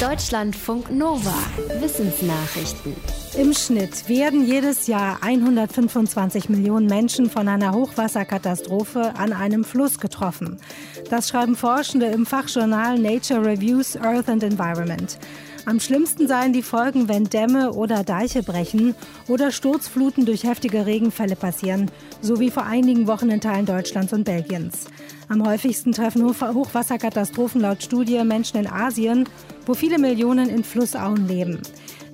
Deutschlandfunk Nova. Wissensnachrichten. Im Schnitt werden jedes Jahr 125 Millionen Menschen von einer Hochwasserkatastrophe an einem Fluss getroffen. Das schreiben Forschende im Fachjournal Nature Reviews Earth and Environment. Am schlimmsten seien die Folgen, wenn Dämme oder Deiche brechen oder Sturzfluten durch heftige Regenfälle passieren, so wie vor einigen Wochen in Teilen Deutschlands und Belgiens. Am häufigsten treffen Hochwasserkatastrophen laut Studie Menschen in Asien, wo viele Millionen in Flussauen leben.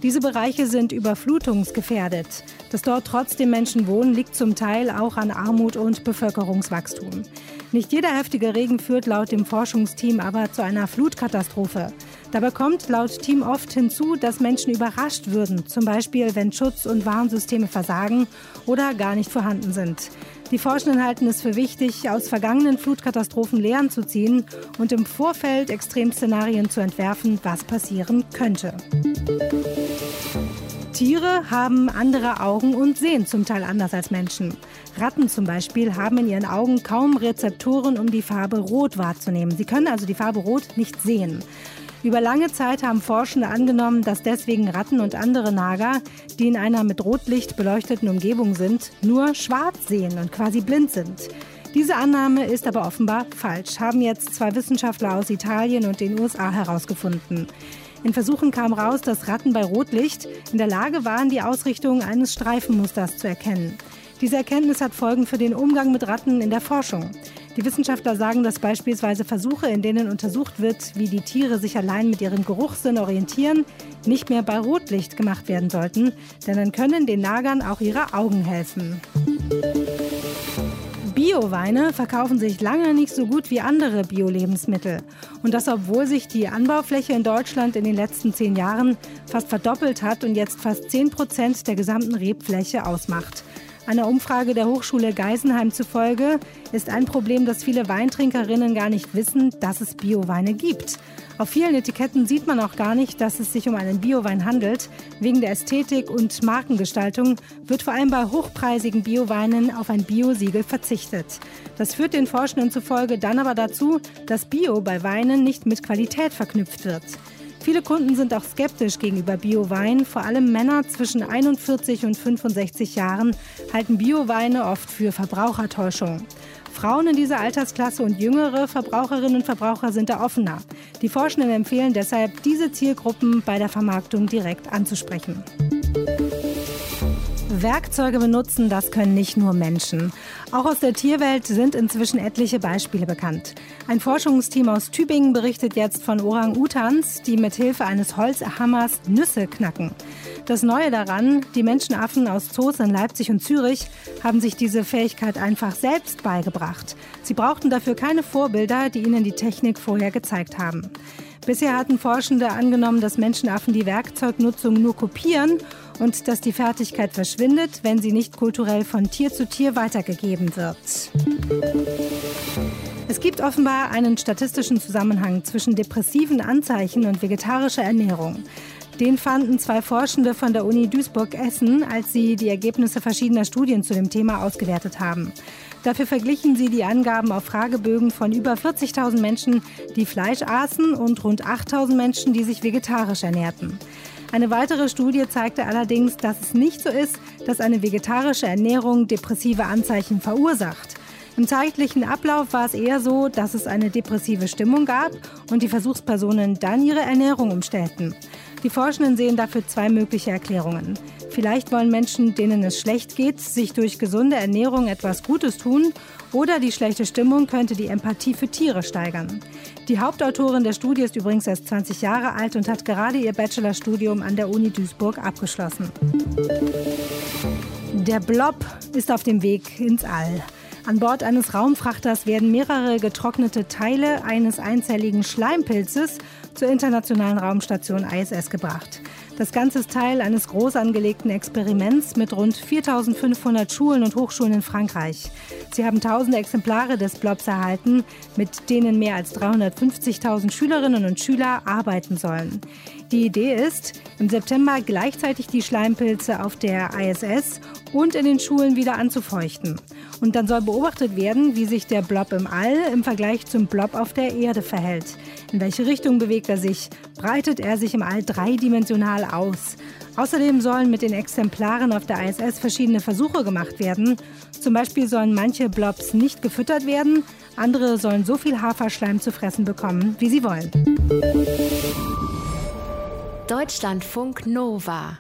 Diese Bereiche sind überflutungsgefährdet. Dass dort trotzdem Menschen wohnen, liegt zum Teil auch an Armut und Bevölkerungswachstum. Nicht jeder heftige Regen führt laut dem Forschungsteam aber zu einer Flutkatastrophe. Dabei kommt laut Team oft hinzu, dass Menschen überrascht würden, zum Beispiel wenn Schutz- und Warnsysteme versagen oder gar nicht vorhanden sind. Die Forschenden halten es für wichtig, aus vergangenen Flutkatastrophen Lehren zu ziehen und im Vorfeld Extremszenarien zu entwerfen, was passieren könnte. Tiere haben andere Augen und sehen zum Teil anders als Menschen. Ratten zum Beispiel haben in ihren Augen kaum Rezeptoren, um die Farbe Rot wahrzunehmen. Sie können also die Farbe Rot nicht sehen. Über lange Zeit haben Forschende angenommen, dass deswegen Ratten und andere Nager, die in einer mit Rotlicht beleuchteten Umgebung sind, nur schwarz sehen und quasi blind sind. Diese Annahme ist aber offenbar falsch, haben jetzt zwei Wissenschaftler aus Italien und den USA herausgefunden. In Versuchen kam raus, dass Ratten bei Rotlicht in der Lage waren, die Ausrichtung eines Streifenmusters zu erkennen. Diese Erkenntnis hat Folgen für den Umgang mit Ratten in der Forschung. Die Wissenschaftler sagen, dass beispielsweise Versuche, in denen untersucht wird, wie die Tiere sich allein mit ihrem Geruchssinn orientieren, nicht mehr bei Rotlicht gemacht werden sollten, denn dann können den Nagern auch ihre Augen helfen. Bioweine verkaufen sich lange nicht so gut wie andere Bio-Lebensmittel. Und das, obwohl sich die Anbaufläche in Deutschland in den letzten zehn Jahren fast verdoppelt hat und jetzt fast zehn Prozent der gesamten Rebfläche ausmacht. Einer Umfrage der Hochschule Geisenheim zufolge ist ein Problem, dass viele Weintrinkerinnen gar nicht wissen, dass es Bioweine gibt. Auf vielen Etiketten sieht man auch gar nicht, dass es sich um einen Biowein handelt. Wegen der Ästhetik und Markengestaltung wird vor allem bei hochpreisigen Bioweinen auf ein Bio-Siegel verzichtet. Das führt den Forschenden zufolge dann aber dazu, dass Bio bei Weinen nicht mit Qualität verknüpft wird. Viele Kunden sind auch skeptisch gegenüber Biowein. Vor allem Männer zwischen 41 und 65 Jahren halten Bioweine oft für Verbrauchertäuschung. Frauen in dieser Altersklasse und jüngere Verbraucherinnen und Verbraucher sind da offener. Die Forschenden empfehlen deshalb, diese Zielgruppen bei der Vermarktung direkt anzusprechen. Werkzeuge benutzen, das können nicht nur Menschen. Auch aus der Tierwelt sind inzwischen etliche Beispiele bekannt. Ein Forschungsteam aus Tübingen berichtet jetzt von Orang-Utans, die mit Hilfe eines Holzhammers Nüsse knacken. Das Neue daran, die Menschenaffen aus Zoos in Leipzig und Zürich haben sich diese Fähigkeit einfach selbst beigebracht. Sie brauchten dafür keine Vorbilder, die ihnen die Technik vorher gezeigt haben. Bisher hatten Forschende angenommen, dass Menschenaffen die Werkzeugnutzung nur kopieren und dass die Fertigkeit verschwindet, wenn sie nicht kulturell von Tier zu Tier weitergegeben wird. Es gibt offenbar einen statistischen Zusammenhang zwischen depressiven Anzeichen und vegetarischer Ernährung. Den fanden zwei Forschende von der Uni Duisburg-Essen, als sie die Ergebnisse verschiedener Studien zu dem Thema ausgewertet haben. Dafür verglichen sie die Angaben auf Fragebögen von über 40.000 Menschen, die Fleisch aßen und rund 8.000 Menschen, die sich vegetarisch ernährten. Eine weitere Studie zeigte allerdings, dass es nicht so ist, dass eine vegetarische Ernährung depressive Anzeichen verursacht. Im zeitlichen Ablauf war es eher so, dass es eine depressive Stimmung gab und die Versuchspersonen dann ihre Ernährung umstellten. Die Forschenden sehen dafür zwei mögliche Erklärungen. Vielleicht wollen Menschen, denen es schlecht geht, sich durch gesunde Ernährung etwas Gutes tun oder die schlechte Stimmung könnte die Empathie für Tiere steigern. Die Hauptautorin der Studie ist übrigens erst 20 Jahre alt und hat gerade ihr Bachelorstudium an der Uni Duisburg abgeschlossen. Der Blob ist auf dem Weg ins All. An Bord eines Raumfrachters werden mehrere getrocknete Teile eines einzelligen Schleimpilzes zur internationalen Raumstation ISS gebracht. Das Ganze ist Teil eines groß angelegten Experiments mit rund 4500 Schulen und Hochschulen in Frankreich. Sie haben tausende Exemplare des Blobs erhalten, mit denen mehr als 350.000 Schülerinnen und Schüler arbeiten sollen. Die Idee ist, im September gleichzeitig die Schleimpilze auf der ISS und in den Schulen wieder anzufeuchten. Und dann soll beobachtet werden, wie sich der Blob im All im Vergleich zum Blob auf der Erde verhält. In welche Richtung bewegt er sich? Breitet er sich im All dreidimensional aus? Außerdem sollen mit den Exemplaren auf der ISS verschiedene Versuche gemacht werden. Zum Beispiel sollen manche Blobs nicht gefüttert werden, andere sollen so viel Haferschleim zu fressen bekommen, wie sie wollen. Deutschlandfunk Nova